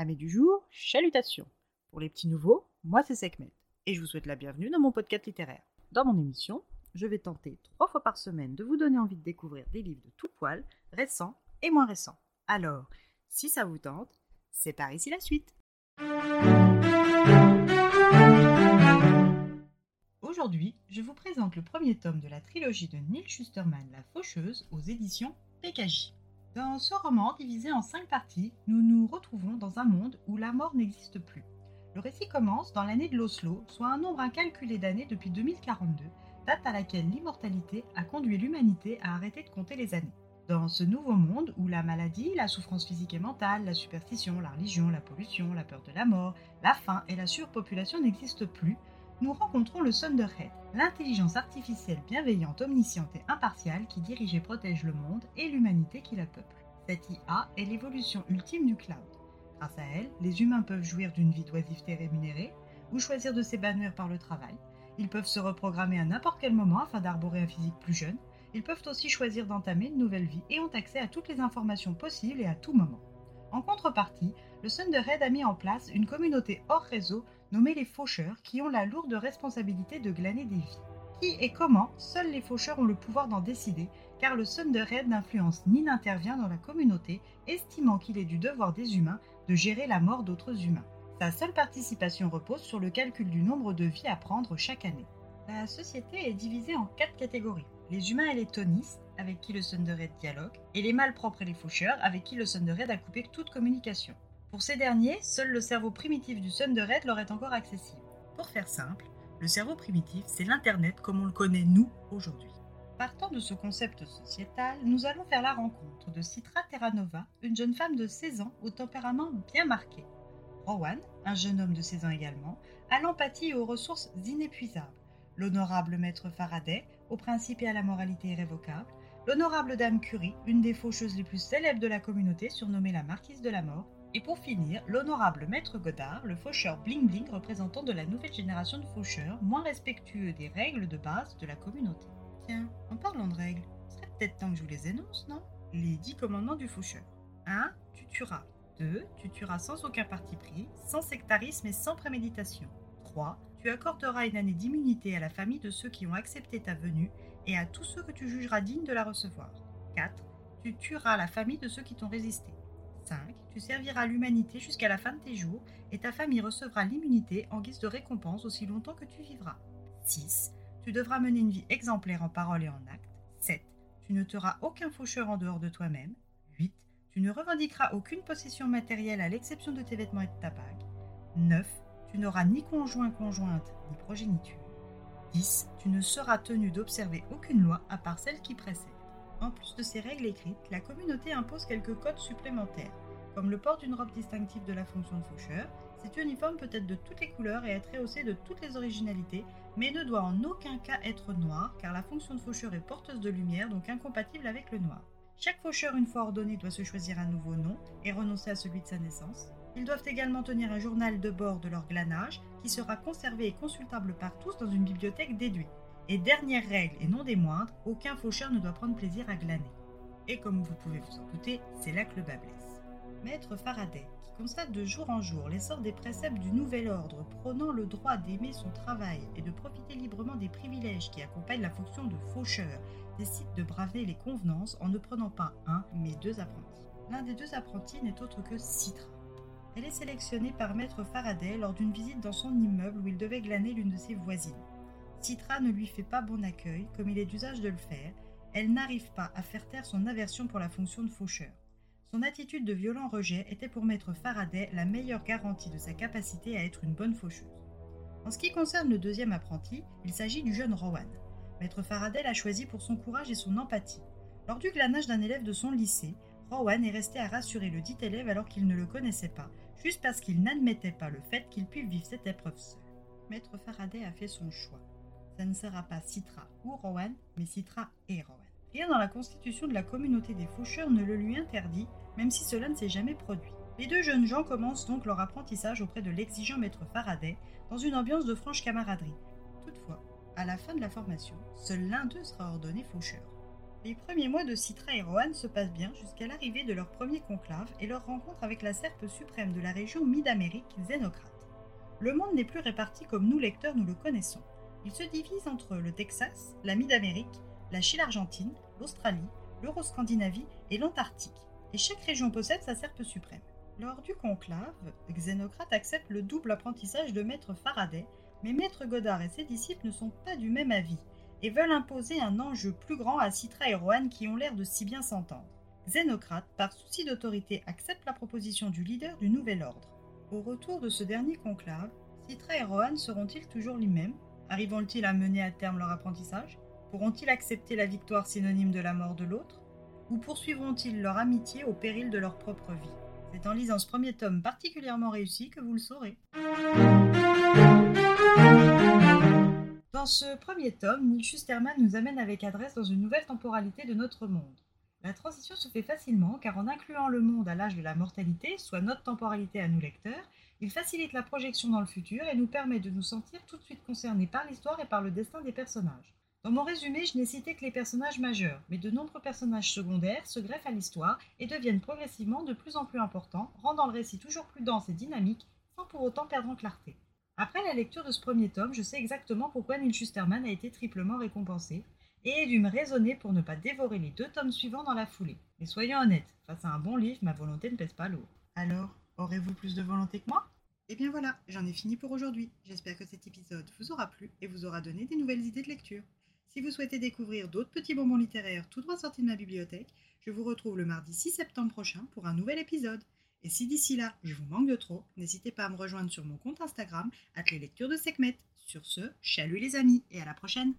Amis du jour, chalutations. Pour les petits nouveaux, moi c'est Sekhmet et je vous souhaite la bienvenue dans mon podcast littéraire. Dans mon émission, je vais tenter trois fois par semaine de vous donner envie de découvrir des livres de tout poil, récents et moins récents. Alors, si ça vous tente, c'est par ici la suite. Aujourd'hui, je vous présente le premier tome de la trilogie de Neil Schusterman, La Faucheuse, aux éditions PKJ. Dans ce roman, divisé en cinq parties, nous nous retrouvons dans un monde où la mort n'existe plus. Le récit commence dans l'année de l'Oslo, soit un nombre incalculé d'années depuis 2042, date à laquelle l'immortalité a conduit l'humanité à arrêter de compter les années. Dans ce nouveau monde où la maladie, la souffrance physique et mentale, la superstition, la religion, la pollution, la peur de la mort, la faim et la surpopulation n'existent plus, nous rencontrons le Thunderhead, l'intelligence artificielle bienveillante, omnisciente et impartiale qui dirige et protège le monde et l'humanité qui la peuple. Cette IA est l'évolution ultime du cloud. Grâce à elle, les humains peuvent jouir d'une vie d'oisiveté rémunérée ou choisir de s'épanouir par le travail. Ils peuvent se reprogrammer à n'importe quel moment afin d'arborer un physique plus jeune. Ils peuvent aussi choisir d'entamer une nouvelle vie et ont accès à toutes les informations possibles et à tout moment. En contrepartie, le Thunderhead a mis en place une communauté hors réseau nommés les faucheurs, qui ont la lourde responsabilité de glaner des vies. Qui et comment, seuls les faucheurs ont le pouvoir d'en décider, car le Thunderhead n'influence ni n'intervient dans la communauté, estimant qu'il est du devoir des humains de gérer la mort d'autres humains. Sa seule participation repose sur le calcul du nombre de vies à prendre chaque année. La société est divisée en quatre catégories. Les humains et les tonistes, avec qui le Thunderhead dialogue, et les malpropres et les faucheurs, avec qui le Thunderhead a coupé toute communication. Pour ces derniers, seul le cerveau primitif du Thunderhead leur est encore accessible. Pour faire simple, le cerveau primitif, c'est l'Internet comme on le connaît nous aujourd'hui. Partant de ce concept sociétal, nous allons faire la rencontre de Citra Terranova, une jeune femme de 16 ans au tempérament bien marqué. Rowan, un jeune homme de 16 ans également, a l'empathie et aux ressources inépuisables. L'honorable maître Faraday, aux principes et à la moralité irrévocables. L'honorable dame Curie, une des faucheuses les plus célèbres de la communauté, surnommée la marquise de la mort. Et pour finir, l'honorable maître Godard, le faucheur Bling Bling représentant de la nouvelle génération de faucheurs, moins respectueux des règles de base de la communauté. Tiens, en parlant de règles, ce serait peut-être temps que je vous les énonce, non? Les dix commandements du faucheur. 1. Tu tueras. 2. Tu tueras sans aucun parti pris, sans sectarisme et sans préméditation. 3. Tu accorderas une année d'immunité à la famille de ceux qui ont accepté ta venue et à tous ceux que tu jugeras dignes de la recevoir. 4. Tu tueras la famille de ceux qui t'ont résisté. 5. Tu serviras l'humanité jusqu'à la fin de tes jours et ta famille recevra l'immunité en guise de récompense aussi longtemps que tu vivras. 6. Tu devras mener une vie exemplaire en parole et en acte. 7. Tu ne teras aucun faucheur en dehors de toi-même. 8. Tu ne revendiqueras aucune possession matérielle à l'exception de tes vêtements et de ta bague. 9. Tu n'auras ni conjoint conjointe ni progéniture. 10. Tu ne seras tenu d'observer aucune loi à part celle qui précède. En plus de ces règles écrites, la communauté impose quelques codes supplémentaires, comme le port d'une robe distinctive de la fonction de faucheur. Cet uniforme peut être de toutes les couleurs et être rehaussé de toutes les originalités, mais ne doit en aucun cas être noir, car la fonction de faucheur est porteuse de lumière, donc incompatible avec le noir. Chaque faucheur, une fois ordonné, doit se choisir un nouveau nom et renoncer à celui de sa naissance. Ils doivent également tenir un journal de bord de leur glanage, qui sera conservé et consultable par tous dans une bibliothèque déduite. Et dernière règle, et non des moindres, aucun faucheur ne doit prendre plaisir à glaner. Et comme vous pouvez vous en douter, c'est là que le bas blesse. Maître Faraday, qui constate de jour en jour l'essor des préceptes du nouvel ordre prônant le droit d'aimer son travail et de profiter librement des privilèges qui accompagnent la fonction de faucheur, décide de braver les convenances en ne prenant pas un, mais deux apprentis. L'un des deux apprentis n'est autre que Citra. Elle est sélectionnée par Maître Faraday lors d'une visite dans son immeuble où il devait glaner l'une de ses voisines. Citra ne lui fait pas bon accueil, comme il est d'usage de le faire, elle n'arrive pas à faire taire son aversion pour la fonction de faucheur. Son attitude de violent rejet était pour Maître Faraday la meilleure garantie de sa capacité à être une bonne faucheuse. En ce qui concerne le deuxième apprenti, il s'agit du jeune Rowan. Maître Faraday l'a choisi pour son courage et son empathie. Lors du glanage d'un élève de son lycée, Rowan est resté à rassurer le dit élève alors qu'il ne le connaissait pas, juste parce qu'il n'admettait pas le fait qu'il puisse vivre cette épreuve seul. Maître Faraday a fait son choix ça ne sera pas Citra ou Rowan, mais Citra et Rowan. Rien dans la constitution de la communauté des faucheurs ne le lui interdit, même si cela ne s'est jamais produit. Les deux jeunes gens commencent donc leur apprentissage auprès de l'exigeant maître Faraday, dans une ambiance de franche camaraderie. Toutefois, à la fin de la formation, seul l'un d'eux sera ordonné faucheur. Les premiers mois de Citra et Rohan se passent bien jusqu'à l'arrivée de leur premier conclave et leur rencontre avec la serpe suprême de la région Mid-Amérique, Xénocrate. Le monde n'est plus réparti comme nous lecteurs nous le connaissons. Il se divise entre le Texas, la Mid-Amérique, la Chine-Argentine, l'Australie, l'Euroscandinavie et l'Antarctique, et chaque région possède sa serpe suprême. Lors du conclave, Xénocrate accepte le double apprentissage de Maître Faraday, mais Maître Godard et ses disciples ne sont pas du même avis et veulent imposer un enjeu plus grand à Citra et Rohan qui ont l'air de si bien s'entendre. Xénocrate, par souci d'autorité, accepte la proposition du leader du nouvel ordre. Au retour de ce dernier conclave, Citra et Rohan seront-ils toujours les mêmes? Arriveront-ils à mener à terme leur apprentissage? Pourront-ils accepter la victoire synonyme de la mort de l'autre Ou poursuivront-ils leur amitié au péril de leur propre vie? C'est en lisant ce premier tome particulièrement réussi que vous le saurez. Dans ce premier tome, Neil Schusterman nous amène avec adresse dans une nouvelle temporalité de notre monde. La transition se fait facilement car en incluant le monde à l'âge de la mortalité, soit notre temporalité à nous lecteurs, il facilite la projection dans le futur et nous permet de nous sentir tout de suite concernés par l'histoire et par le destin des personnages. Dans mon résumé, je n'ai cité que les personnages majeurs, mais de nombreux personnages secondaires se greffent à l'histoire et deviennent progressivement de plus en plus importants, rendant le récit toujours plus dense et dynamique, sans pour autant perdre en clarté. Après la lecture de ce premier tome, je sais exactement pourquoi Neil Schusterman a été triplement récompensé, et ai dû me raisonner pour ne pas dévorer les deux tomes suivants dans la foulée. Mais soyons honnêtes, face à un bon livre, ma volonté ne pèse pas lourd. Alors, aurez-vous plus de volonté que moi? Eh bien voilà, j'en ai fini pour aujourd'hui. J'espère que cet épisode vous aura plu et vous aura donné des nouvelles idées de lecture. Si vous souhaitez découvrir d'autres petits bonbons littéraires tout droit sortis de ma bibliothèque, je vous retrouve le mardi 6 septembre prochain pour un nouvel épisode. Et si d'ici là, je vous manque de trop, n'hésitez pas à me rejoindre sur mon compte Instagram, les lectures de Sekhmet. Sur ce, chalut les amis, et à la prochaine